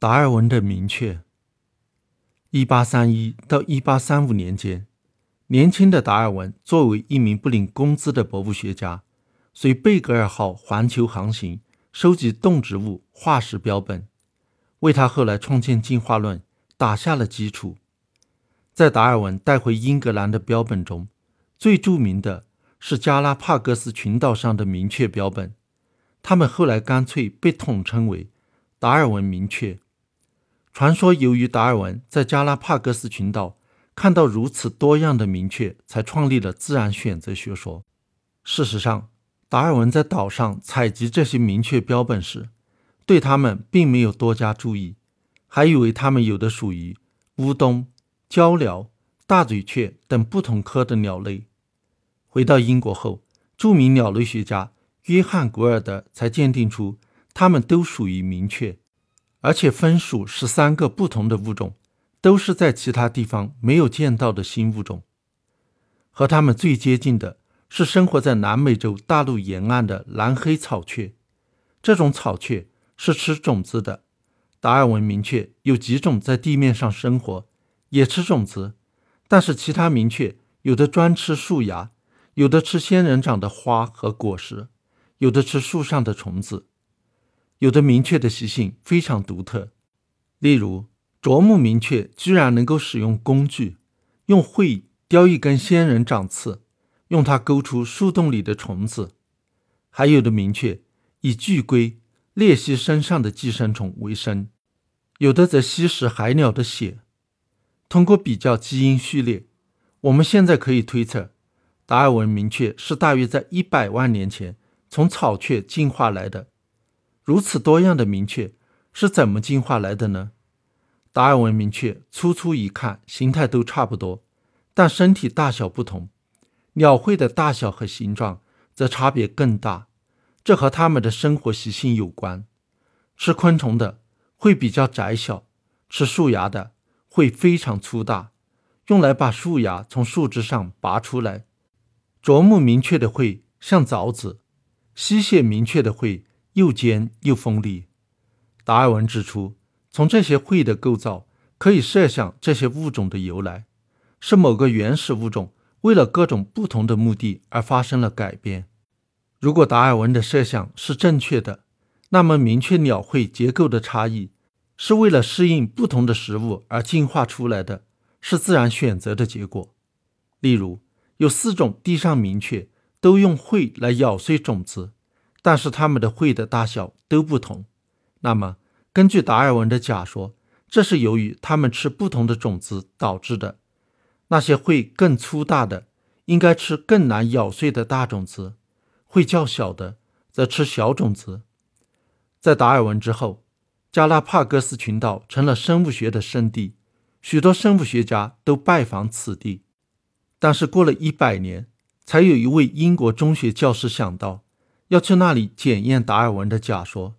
达尔文的明确。一八三一到一八三五年间，年轻的达尔文作为一名不领工资的博物学家，随贝格尔号环球航行，收集动植物化石标本，为他后来创建进化论打下了基础。在达尔文带回英格兰的标本中，最著名的是加拉帕戈斯群岛上的明确标本，他们后来干脆被统称为达尔文明确。传说，由于达尔文在加拉帕戈斯群岛看到如此多样的明确，才创立了自然选择学说。事实上，达尔文在岛上采集这些明确标本时，对它们并没有多加注意，还以为它们有的属于乌冬、鹪鹩、大嘴雀等不同科的鸟类。回到英国后，著名鸟类学家约翰·古尔德才鉴定出它们都属于明确。而且分属十三个不同的物种，都是在其他地方没有见到的新物种。和它们最接近的是生活在南美洲大陆沿岸的蓝黑草雀。这种草雀是吃种子的。达尔文明确有几种在地面上生活，也吃种子，但是其他明确有的专吃树芽，有的吃仙人掌的花和果实，有的吃树上的虫子。有的明确的习性非常独特，例如啄木明确居然能够使用工具，用喙叼一根仙人掌刺，用它勾出树洞里的虫子；还有的明确以巨龟鬣蜥身上的寄生虫为生，有的则吸食海鸟的血。通过比较基因序列，我们现在可以推测，达尔文明确是大约在一百万年前从草雀进化来的。如此多样的明确是怎么进化来的呢？达尔文明确粗粗一看，形态都差不多，但身体大小不同，鸟喙的大小和形状则差别更大。这和它们的生活习性有关。吃昆虫的会比较窄小，吃树芽的会非常粗大，用来把树芽从树枝上拔出来。啄木明确的喙像凿子，吸血明确的喙。又尖又锋利。达尔文指出，从这些喙的构造可以设想这些物种的由来，是某个原始物种为了各种不同的目的而发生了改变。如果达尔文的设想是正确的，那么明确鸟喙结构的差异是为了适应不同的食物而进化出来的，是自然选择的结果。例如，有四种地上明确都用喙来咬碎种子。但是它们的喙的大小都不同，那么根据达尔文的假说，这是由于它们吃不同的种子导致的。那些喙更粗大的应该吃更难咬碎的大种子，喙较小的则吃小种子。在达尔文之后，加拉帕戈斯群岛成了生物学的圣地，许多生物学家都拜访此地。但是过了一百年，才有一位英国中学教师想到。要去那里检验达尔文的假说。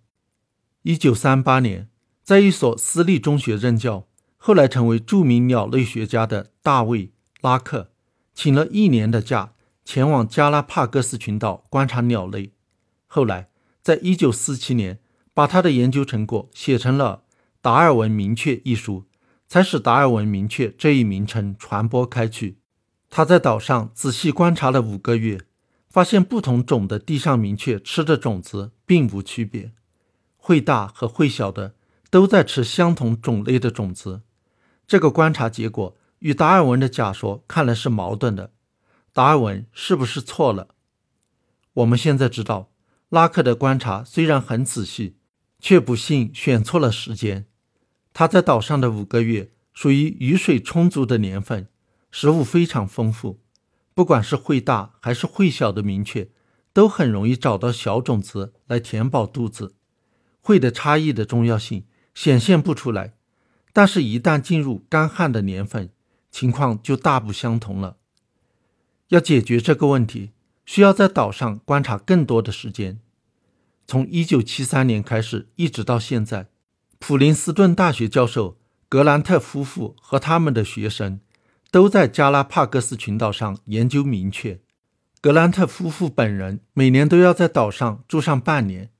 一九三八年，在一所私立中学任教，后来成为著名鸟类学家的大卫·拉克，请了一年的假，前往加拉帕戈斯群岛观察鸟类。后来，在一九四七年，把他的研究成果写成了《达尔文明确》一书，才使达尔文明确这一名称传播开去。他在岛上仔细观察了五个月。发现不同种的地上明确吃的种子并无区别，会大和会小的都在吃相同种类的种子。这个观察结果与达尔文的假说看来是矛盾的。达尔文是不是错了？我们现在知道，拉克的观察虽然很仔细，却不幸选错了时间。他在岛上的五个月属于雨水充足的年份，食物非常丰富。不管是会大还是会小的明确，都很容易找到小种子来填饱肚子。会的差异的重要性显现不出来，但是，一旦进入干旱的年份，情况就大不相同了。要解决这个问题，需要在岛上观察更多的时间。从1973年开始，一直到现在，普林斯顿大学教授格兰特夫妇和他们的学生。都在加拉帕戈斯群岛上研究明确。格兰特夫妇本人每年都要在岛上住上半年。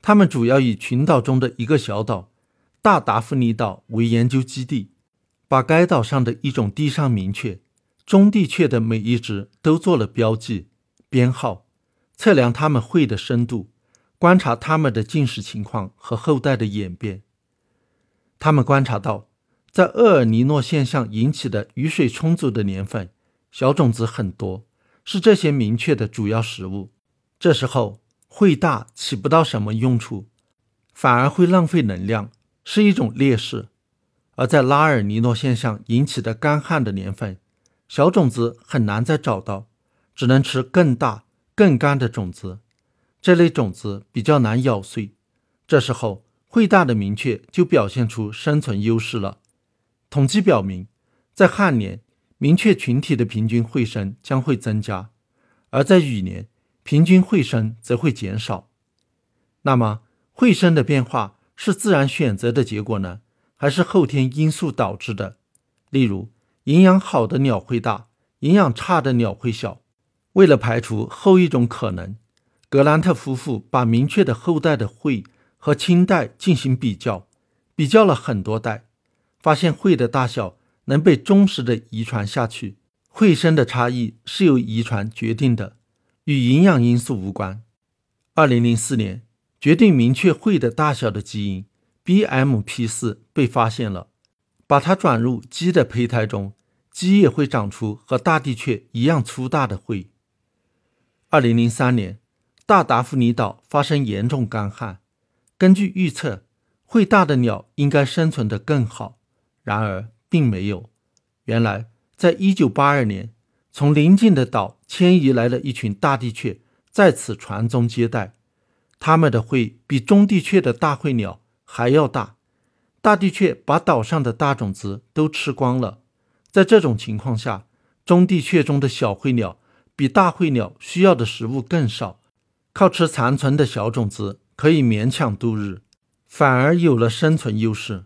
他们主要以群岛中的一个小岛大达芙妮岛为研究基地，把该岛上的一种地上明雀——中地雀的每一只都做了标记、编号，测量它们喙的深度，观察它们的进食情况和后代的演变。他们观察到，在厄尔尼诺现象引起的雨水充足的年份，小种子很多，是这些明确的主要食物。这时候，会大起不到什么用处，反而会浪费能量，是一种劣势。而在拉尔尼诺现象引起的干旱的年份，小种子很难再找到，只能吃更大、更干的种子。这类种子比较难咬碎。这时候，会大的明确就表现出生存优势了。统计表明，在旱年，明确群体的平均会声将会增加；而在雨年，平均会声则会减少。那么，会声的变化是自然选择的结果呢，还是后天因素导致的？例如，营养好的鸟会大，营养差的鸟会小。为了排除后一种可能，格兰特夫妇把明确的后代的会。和清代进行比较，比较了很多代，发现喙的大小能被忠实的遗传下去。喙声的差异是由遗传决定的，与营养因素无关。二零零四年，决定明确喙的大小的基因 BMP 四被发现了，把它转入鸡的胚胎中，鸡也会长出和大地雀一样粗大的喙。二零零三年，大达芙妮岛发生严重干旱。根据预测，会大的鸟应该生存得更好，然而并没有。原来，在一九八二年，从邻近的岛迁移来了一群大地雀，在此传宗接代。它们的喙比中地雀的大喙鸟还要大。大地雀把岛上的大种子都吃光了。在这种情况下，中地雀中的小喙鸟比大喙鸟需要的食物更少，靠吃残存的小种子。可以勉强度日，反而有了生存优势。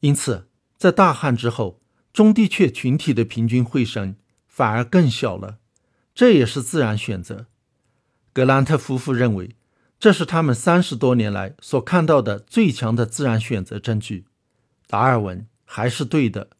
因此，在大旱之后，中地雀群体的平均会声反而更小了。这也是自然选择。格兰特夫妇认为，这是他们三十多年来所看到的最强的自然选择证据。达尔文还是对的。